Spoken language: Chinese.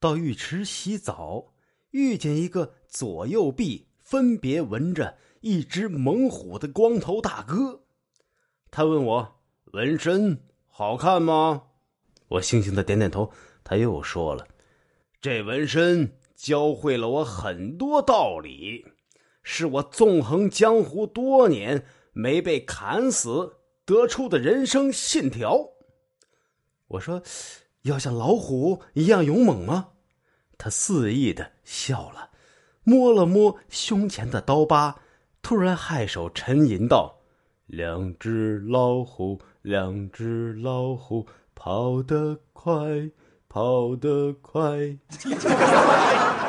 到浴池洗澡，遇见一个左右臂分别纹着一只猛虎的光头大哥。他问我纹身好看吗？我悻悻的点点头。他又说了：“这纹身教会了我很多道理，是我纵横江湖多年没被砍死得出的人生信条。”我说：“要像老虎一样勇猛吗？”他肆意的笑了，摸了摸胸前的刀疤，突然颔首沉吟道：“两只老虎，两只老虎，跑得快。”跑得快。